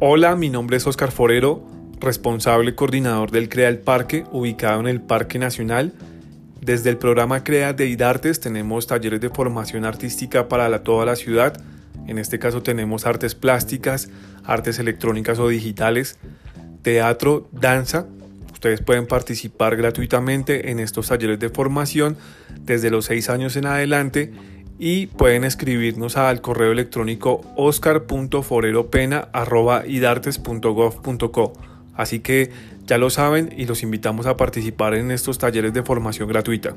Hola, mi nombre es Oscar Forero, responsable coordinador del CREA El Parque, ubicado en el Parque Nacional. Desde el programa CREA de IDARTES tenemos talleres de formación artística para toda la ciudad. En este caso tenemos artes plásticas, artes electrónicas o digitales, teatro, danza. Ustedes pueden participar gratuitamente en estos talleres de formación desde los 6 años en adelante y pueden escribirnos al correo electrónico oscar.foreropena.idartes.gov.co. Así que ya lo saben y los invitamos a participar en estos talleres de formación gratuita.